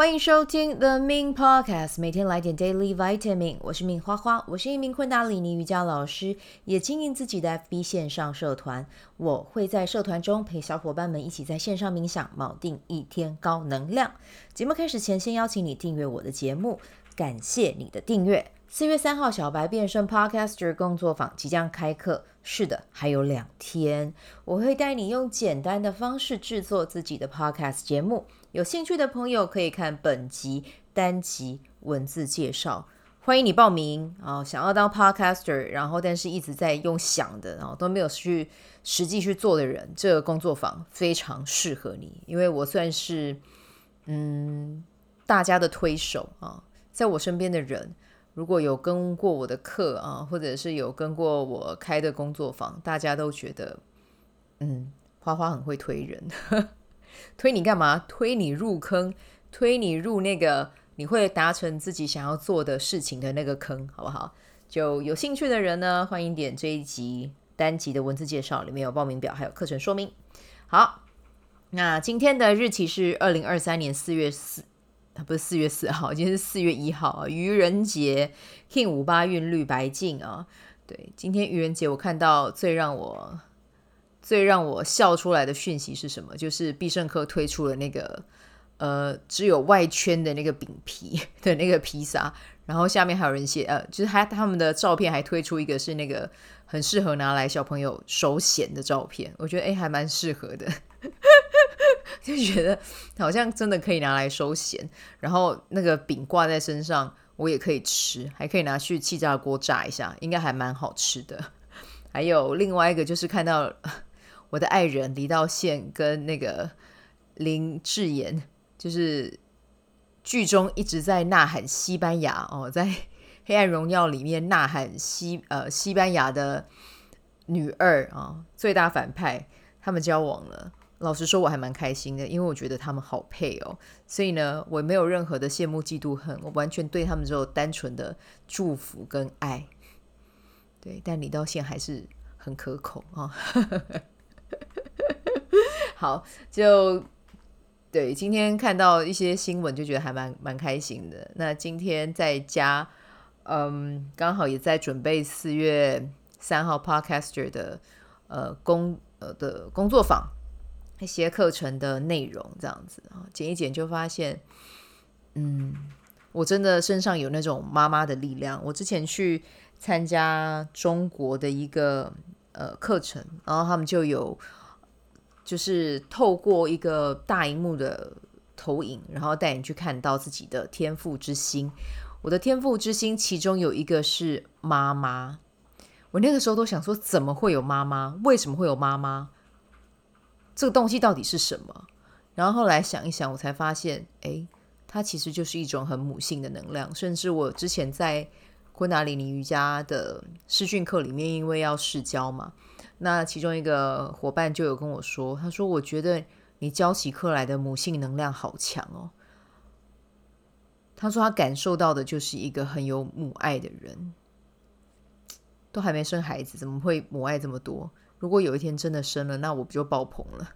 欢迎收听 The Min Podcast，每天来点 Daily Vitamin。我是 Min 花花，我是一名昆达里尼瑜伽老师，也经营自己的 FB 线上社团。我会在社团中陪小伙伴们一起在线上冥想，锚定一天高能量。节目开始前，先邀请你订阅我的节目，感谢你的订阅。四月三号，小白变身 Podcaster 工作坊即将开课。是的，还有两天，我会带你用简单的方式制作自己的 Podcast 节目。有兴趣的朋友可以看本集单集文字介绍。欢迎你报名啊、哦！想要当 Podcaster，然后但是一直在用想的，然后都没有去实际去做的人，这个工作坊非常适合你，因为我算是嗯大家的推手啊，在我身边的人，如果有跟过我的课啊，或者是有跟过我开的工作坊，大家都觉得嗯花花很会推人。推你干嘛？推你入坑，推你入那个你会达成自己想要做的事情的那个坑，好不好？就有兴趣的人呢，欢迎点这一集单集的文字介绍，里面有报名表，还有课程说明。好，那今天的日期是二零二三年四月四，啊，不是四月四号，今天是四月一号啊，愚人节，King 五八韵律白镜啊，对，今天愚人节，我看到最让我。最让我笑出来的讯息是什么？就是必胜客推出了那个呃只有外圈的那个饼皮的那个披萨，然后下面还有人写呃，就是他他们的照片还推出一个是那个很适合拿来小朋友手写的照片，我觉得诶还蛮适合的，就觉得好像真的可以拿来收钱，然后那个饼挂在身上我也可以吃，还可以拿去气炸锅炸一下，应该还蛮好吃的。还有另外一个就是看到。我的爱人李道宪跟那个林智妍，就是剧中一直在呐喊西班牙哦，在《黑暗荣耀》里面呐喊西呃西班牙的女二啊、哦，最大反派，他们交往了。老实说，我还蛮开心的，因为我觉得他们好配哦。所以呢，我没有任何的羡慕、嫉妒、恨，我完全对他们只有单纯的祝福跟爱。对，但李道宪还是很可口啊。哦 好，就对，今天看到一些新闻，就觉得还蛮蛮开心的。那今天在家，嗯，刚好也在准备四月三号 Podcaster 的呃工呃的工作坊一些课程的内容，这样子啊，剪一剪就发现，嗯，我真的身上有那种妈妈的力量。我之前去参加中国的一个呃课程，然后他们就有。就是透过一个大荧幕的投影，然后带你去看到自己的天赋之星。我的天赋之星其中有一个是妈妈。我那个时候都想说，怎么会有妈妈？为什么会有妈妈？这个东西到底是什么？然后后来想一想，我才发现，诶，它其实就是一种很母性的能量。甚至我之前在昆达里尼瑜伽的试训课里面，因为要试教嘛。那其中一个伙伴就有跟我说，他说：“我觉得你教起课来的母性能量好强哦。”他说他感受到的就是一个很有母爱的人，都还没生孩子，怎么会母爱这么多？如果有一天真的生了，那我不就爆棚了？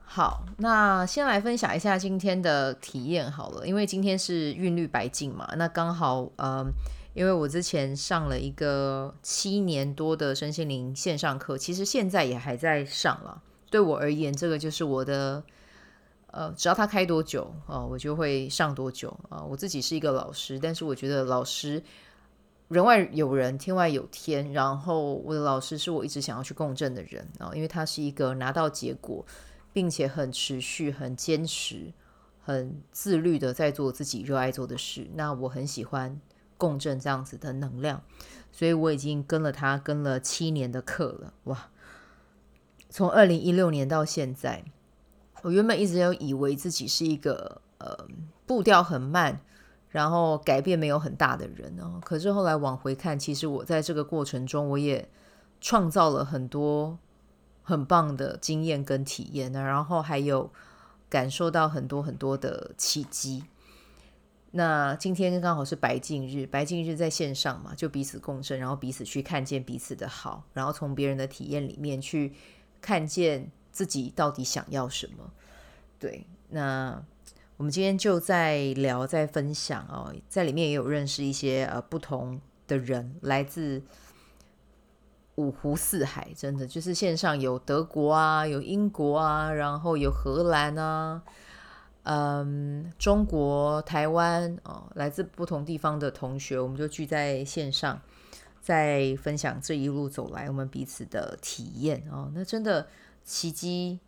好，那先来分享一下今天的体验好了，因为今天是韵律白净嘛，那刚好，嗯、呃。因为我之前上了一个七年多的身心灵线上课，其实现在也还在上了。对我而言，这个就是我的，呃，只要他开多久啊，我就会上多久啊。我自己是一个老师，但是我觉得老师人外有人，天外有天。然后我的老师是我一直想要去共振的人啊，因为他是一个拿到结果，并且很持续、很坚持、很自律的在做自己热爱做的事。那我很喜欢。共振这样子的能量，所以我已经跟了他跟了七年的课了，哇！从二零一六年到现在，我原本一直有以为自己是一个呃步调很慢，然后改变没有很大的人哦。可是后来往回看，其实我在这个过程中，我也创造了很多很棒的经验跟体验呢，然后还有感受到很多很多的契机。那今天刚好是白净日，白净日在线上嘛，就彼此共振，然后彼此去看见彼此的好，然后从别人的体验里面去看见自己到底想要什么。对，那我们今天就在聊，在分享哦，在里面也有认识一些呃不同的人，来自五湖四海，真的就是线上有德国啊，有英国啊，然后有荷兰啊，嗯，中国台湾哦，来自不同地方的同学，我们就聚在线上，在分享这一路走来我们彼此的体验哦，那真的奇迹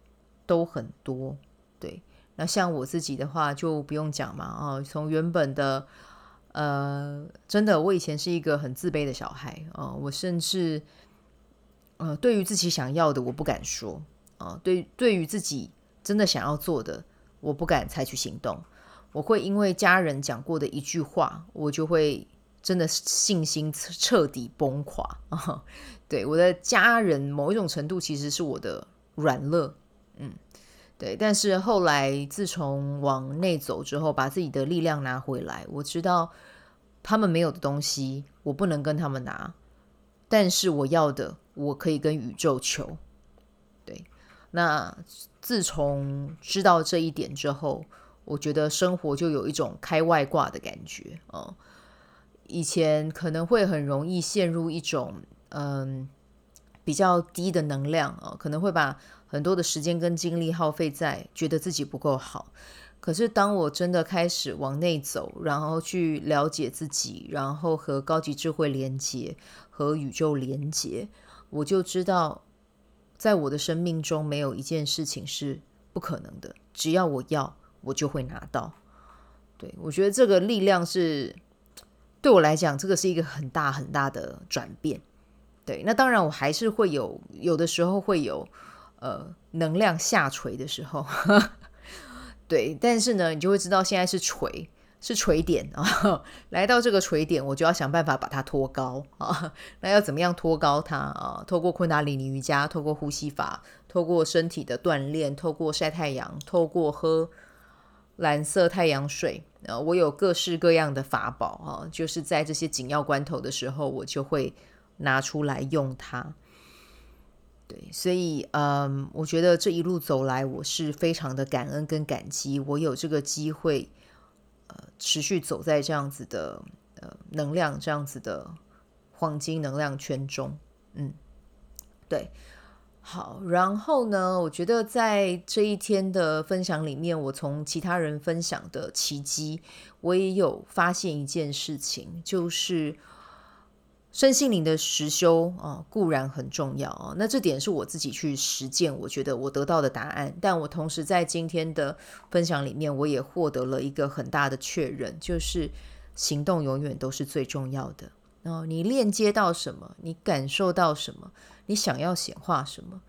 都很多，对。那像我自己的话就不用讲嘛，哦，从原本的，呃，真的，我以前是一个很自卑的小孩，哦，我甚至，呃，对于自己想要的我不敢说，啊，对，对于自己真的想要做的，我不敢采取行动，我会因为家人讲过的一句话，我就会真的信心彻底崩垮啊，对，我的家人某一种程度其实是我的软肋，嗯。对，但是后来自从往内走之后，把自己的力量拿回来，我知道他们没有的东西，我不能跟他们拿，但是我要的，我可以跟宇宙求。对，那自从知道这一点之后，我觉得生活就有一种开外挂的感觉啊、哦。以前可能会很容易陷入一种嗯比较低的能量啊、可能会把。很多的时间跟精力耗费在觉得自己不够好，可是当我真的开始往内走，然后去了解自己，然后和高级智慧连接，和宇宙连接，我就知道，在我的生命中没有一件事情是不可能的，只要我要，我就会拿到。对，我觉得这个力量是对我来讲，这个是一个很大很大的转变。对，那当然我还是会有，有的时候会有。呃，能量下垂的时候，对，但是呢，你就会知道现在是垂，是垂点啊。来到这个垂点，我就要想办法把它托高啊。那要怎么样托高它啊？透过昆达里尼瑜伽，透过呼吸法，透过身体的锻炼，透过晒太阳，透过喝蓝色太阳水啊。我有各式各样的法宝啊，就是在这些紧要关头的时候，我就会拿出来用它。对，所以嗯，我觉得这一路走来，我是非常的感恩跟感激，我有这个机会，呃，持续走在这样子的呃能量这样子的黄金能量圈中，嗯，对，好，然后呢，我觉得在这一天的分享里面，我从其他人分享的奇迹，我也有发现一件事情，就是。身心灵的实修啊，固然很重要啊。那这点是我自己去实践，我觉得我得到的答案。但我同时在今天的分享里面，我也获得了一个很大的确认，就是行动永远都是最重要的。哦，你链接到什么，你感受到什么，你想要显化什么，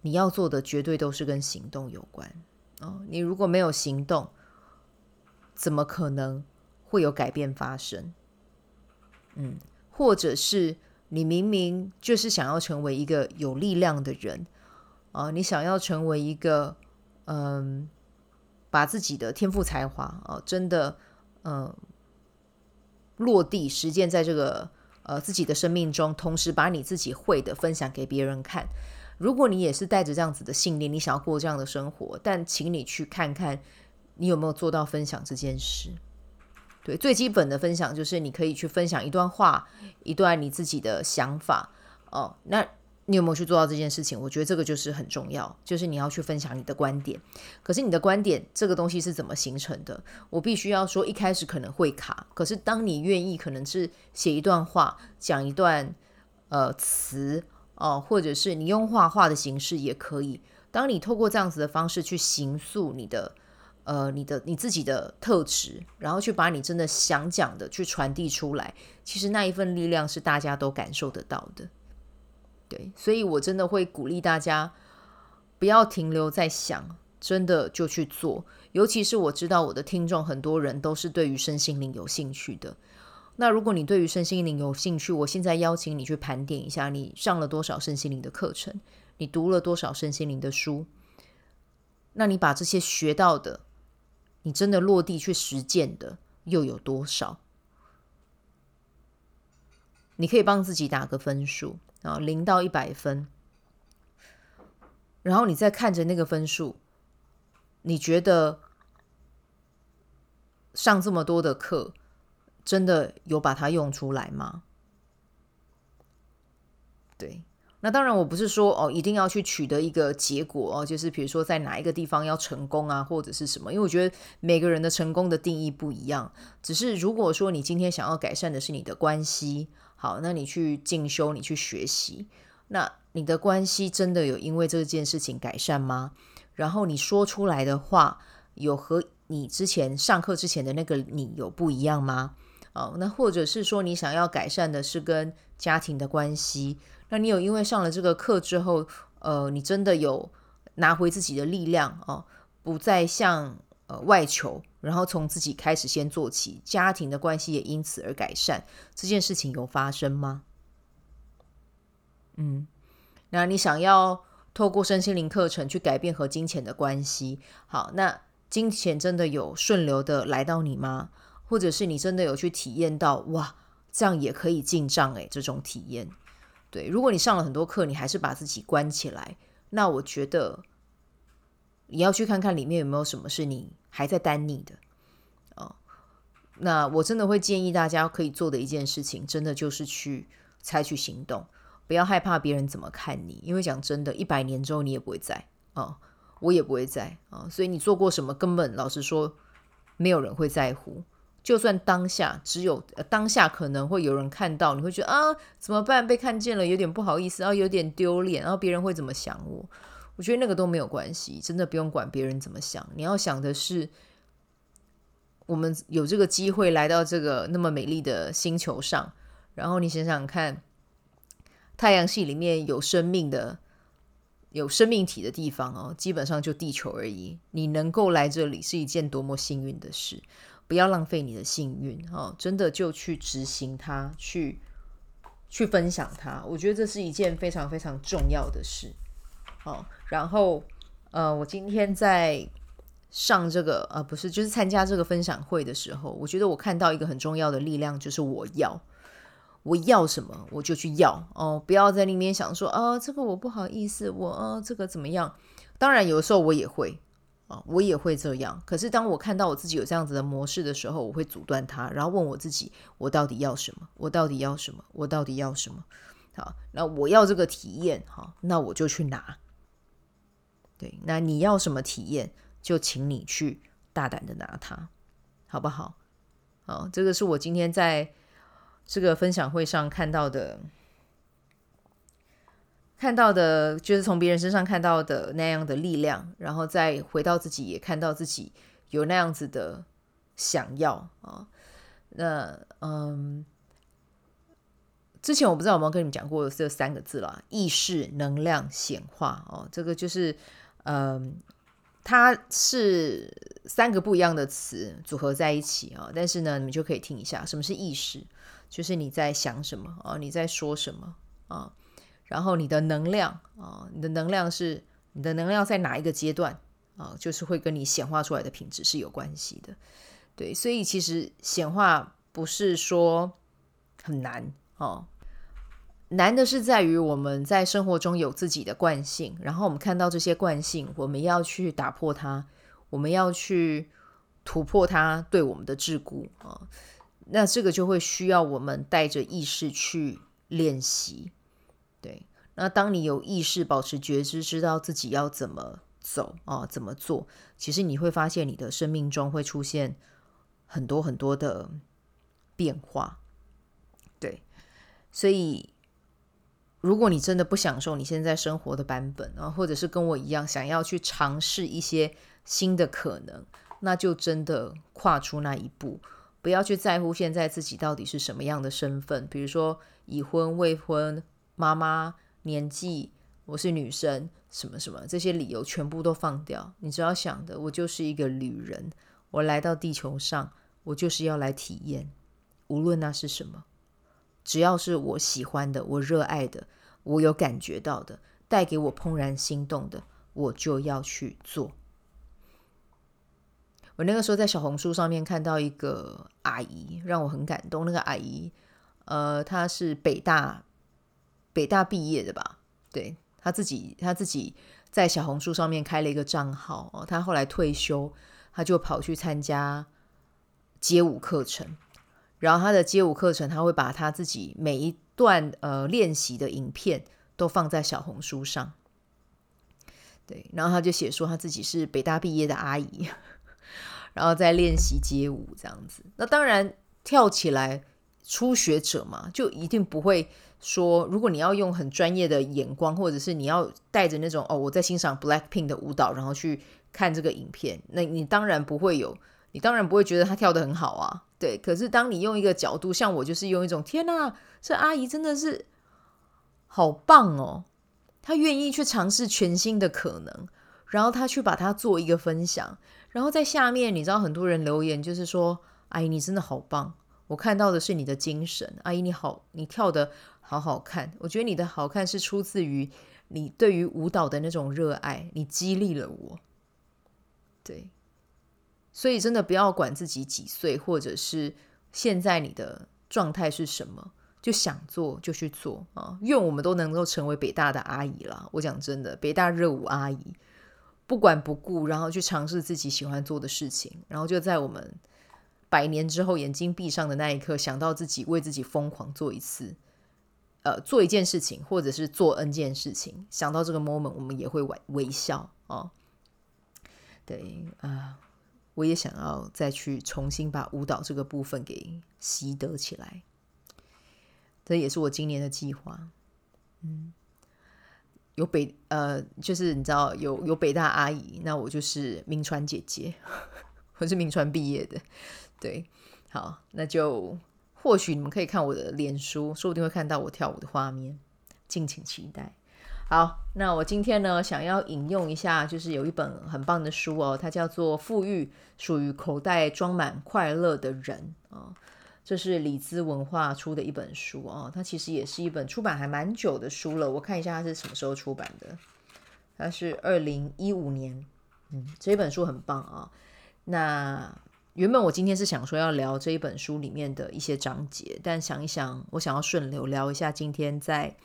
你要做的绝对都是跟行动有关。哦，你如果没有行动，怎么可能会有改变发生？嗯，或者是你明明就是想要成为一个有力量的人啊，你想要成为一个嗯，把自己的天赋才华啊，真的嗯落地实践在这个呃自己的生命中，同时把你自己会的分享给别人看。如果你也是带着这样子的信念，你想要过这样的生活，但请你去看看你有没有做到分享这件事。对，最基本的分享就是你可以去分享一段话，一段你自己的想法哦。那你有没有去做到这件事情？我觉得这个就是很重要，就是你要去分享你的观点。可是你的观点这个东西是怎么形成的？我必须要说，一开始可能会卡，可是当你愿意，可能是写一段话，讲一段呃词哦，或者是你用画画的形式也可以。当你透过这样子的方式去形塑你的。呃，你的你自己的特质，然后去把你真的想讲的去传递出来，其实那一份力量是大家都感受得到的。对，所以我真的会鼓励大家不要停留在想，真的就去做。尤其是我知道我的听众很多人都是对于身心灵有兴趣的。那如果你对于身心灵有兴趣，我现在邀请你去盘点一下，你上了多少身心灵的课程，你读了多少身心灵的书，那你把这些学到的。你真的落地去实践的又有多少？你可以帮自己打个分数啊，零到一百分，然后你再看着那个分数，你觉得上这么多的课，真的有把它用出来吗？对。那当然，我不是说哦，一定要去取得一个结果哦，就是比如说在哪一个地方要成功啊，或者是什么？因为我觉得每个人的成功的定义不一样。只是如果说你今天想要改善的是你的关系，好，那你去进修，你去学习，那你的关系真的有因为这件事情改善吗？然后你说出来的话，有和你之前上课之前的那个你有不一样吗？哦，那或者是说你想要改善的是跟家庭的关系？那你有因为上了这个课之后，呃，你真的有拿回自己的力量哦，不再向呃外求，然后从自己开始先做起，家庭的关系也因此而改善，这件事情有发生吗？嗯，那你想要透过身心灵课程去改变和金钱的关系，好，那金钱真的有顺流的来到你吗？或者是你真的有去体验到哇，这样也可以进账诶，这种体验。对，如果你上了很多课，你还是把自己关起来，那我觉得你要去看看里面有没有什么是你还在耽溺的哦。那我真的会建议大家可以做的一件事情，真的就是去采取行动，不要害怕别人怎么看你，因为讲真的，一百年之后你也不会在哦，我也不会在啊，哦，所以你做过什么，根本老实说，没有人会在乎。就算当下只有当下可能会有人看到，你会觉得啊怎么办？被看见了有点不好意思，然后有点丢脸，然后别人会怎么想我？我觉得那个都没有关系，真的不用管别人怎么想。你要想的是，我们有这个机会来到这个那么美丽的星球上，然后你想想看，太阳系里面有生命的、有生命体的地方哦，基本上就地球而已。你能够来这里是一件多么幸运的事。不要浪费你的幸运哦，真的就去执行它，去去分享它。我觉得这是一件非常非常重要的事。哦，然后呃，我今天在上这个呃，不是，就是参加这个分享会的时候，我觉得我看到一个很重要的力量，就是我要我要什么我就去要哦，不要在那边想说啊，这个我不好意思，我啊这个怎么样？当然有的时候我也会。啊，我也会这样。可是当我看到我自己有这样子的模式的时候，我会阻断它，然后问我自己：我到底要什么？我到底要什么？我到底要什么？好，那我要这个体验，好，那我就去拿。对，那你要什么体验，就请你去大胆的拿它，好不好？好，这个是我今天在这个分享会上看到的。看到的就是从别人身上看到的那样的力量，然后再回到自己，也看到自己有那样子的想要啊。那嗯，之前我不知道有没有跟你们讲过这三个字啦，意识、能量、显化哦。这个就是嗯，它是三个不一样的词组合在一起啊。但是呢，你们就可以听一下，什么是意识？就是你在想什么啊？你在说什么啊？然后你的能量啊，你的能量是你的能量在哪一个阶段啊？就是会跟你显化出来的品质是有关系的，对。所以其实显化不是说很难哦，难的是在于我们在生活中有自己的惯性，然后我们看到这些惯性，我们要去打破它，我们要去突破它对我们的桎梏啊。那这个就会需要我们带着意识去练习。对，那当你有意识、保持觉知，知道自己要怎么走啊，怎么做，其实你会发现你的生命中会出现很多很多的变化。对，所以如果你真的不享受你现在生活的版本啊，或者是跟我一样想要去尝试一些新的可能，那就真的跨出那一步，不要去在乎现在自己到底是什么样的身份，比如说已婚、未婚。妈妈年纪，我是女生，什么什么这些理由全部都放掉。你只要想的，我就是一个旅人，我来到地球上，我就是要来体验，无论那是什么，只要是我喜欢的，我热爱的，我有感觉到的，带给我怦然心动的，我就要去做。我那个时候在小红书上面看到一个阿姨，让我很感动。那个阿姨，呃，她是北大。北大毕业的吧？对，他自己，他自己在小红书上面开了一个账号哦。他后来退休，他就跑去参加街舞课程，然后他的街舞课程，他会把他自己每一段呃练习的影片都放在小红书上。对，然后他就写说他自己是北大毕业的阿姨，然后在练习街舞这样子。那当然跳起来，初学者嘛，就一定不会说，如果你要用很专业的眼光，或者是你要带着那种哦，我在欣赏 Blackpink 的舞蹈，然后去看这个影片，那你当然不会有，你当然不会觉得他跳得很好啊。对，可是当你用一个角度，像我就是用一种天哪，这阿姨真的是好棒哦。她愿意去尝试全新的可能，然后她去把它做一个分享，然后在下面你知道很多人留言就是说：“阿姨你真的好棒，我看到的是你的精神，阿姨你好，你跳的好好看。我觉得你的好看是出自于你对于舞蹈的那种热爱，你激励了我。”对，所以真的不要管自己几岁，或者是现在你的状态是什么。就想做就去做啊！愿我们都能够成为北大的阿姨啦。我讲真的，北大热舞阿姨，不管不顾，然后去尝试自己喜欢做的事情，然后就在我们百年之后眼睛闭上的那一刻，想到自己为自己疯狂做一次，呃，做一件事情，或者是做 N 件事情，想到这个 moment，我们也会微微笑啊。对啊，我也想要再去重新把舞蹈这个部分给习得起来。这也是我今年的计划，嗯，有北呃，就是你知道有有北大阿姨，那我就是明传姐姐，我是明传毕业的，对，好，那就或许你们可以看我的脸书，说不定会看到我跳舞的画面，敬请期待。好，那我今天呢，想要引用一下，就是有一本很棒的书哦，它叫做《富裕属于口袋装满快乐的人》啊。这是里兹文化出的一本书哦，它其实也是一本出版还蛮久的书了。我看一下它是什么时候出版的，它是二零一五年。嗯，这本书很棒啊。那原本我今天是想说要聊这一本书里面的一些章节，但想一想，我想要顺流聊一下今天在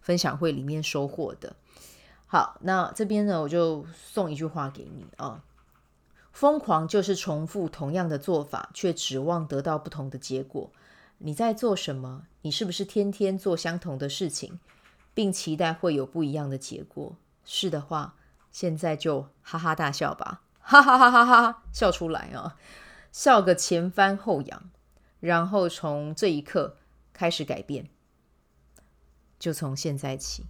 分享会里面收获的。好，那这边呢，我就送一句话给你啊。疯狂就是重复同样的做法，却指望得到不同的结果。你在做什么？你是不是天天做相同的事情，并期待会有不一样的结果？是的话，现在就哈哈大笑吧，哈哈哈哈哈哈，笑出来啊，笑个前翻后仰，然后从这一刻开始改变。就从现在起，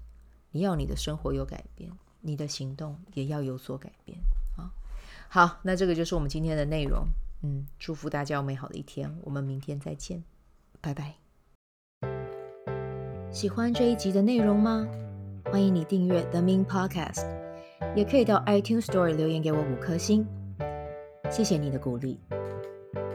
你要你的生活有改变，你的行动也要有所改变啊。好，那这个就是我们今天的内容。嗯，祝福大家有美好的一天，我们明天再见，拜拜。喜欢这一集的内容吗？欢迎你订阅 The Min Podcast，也可以到 iTunes Store 留言给我五颗星，谢谢你的鼓励。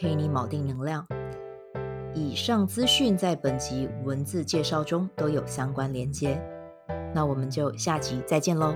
陪你锚定能量。以上资讯在本集文字介绍中都有相关连接。那我们就下集再见喽。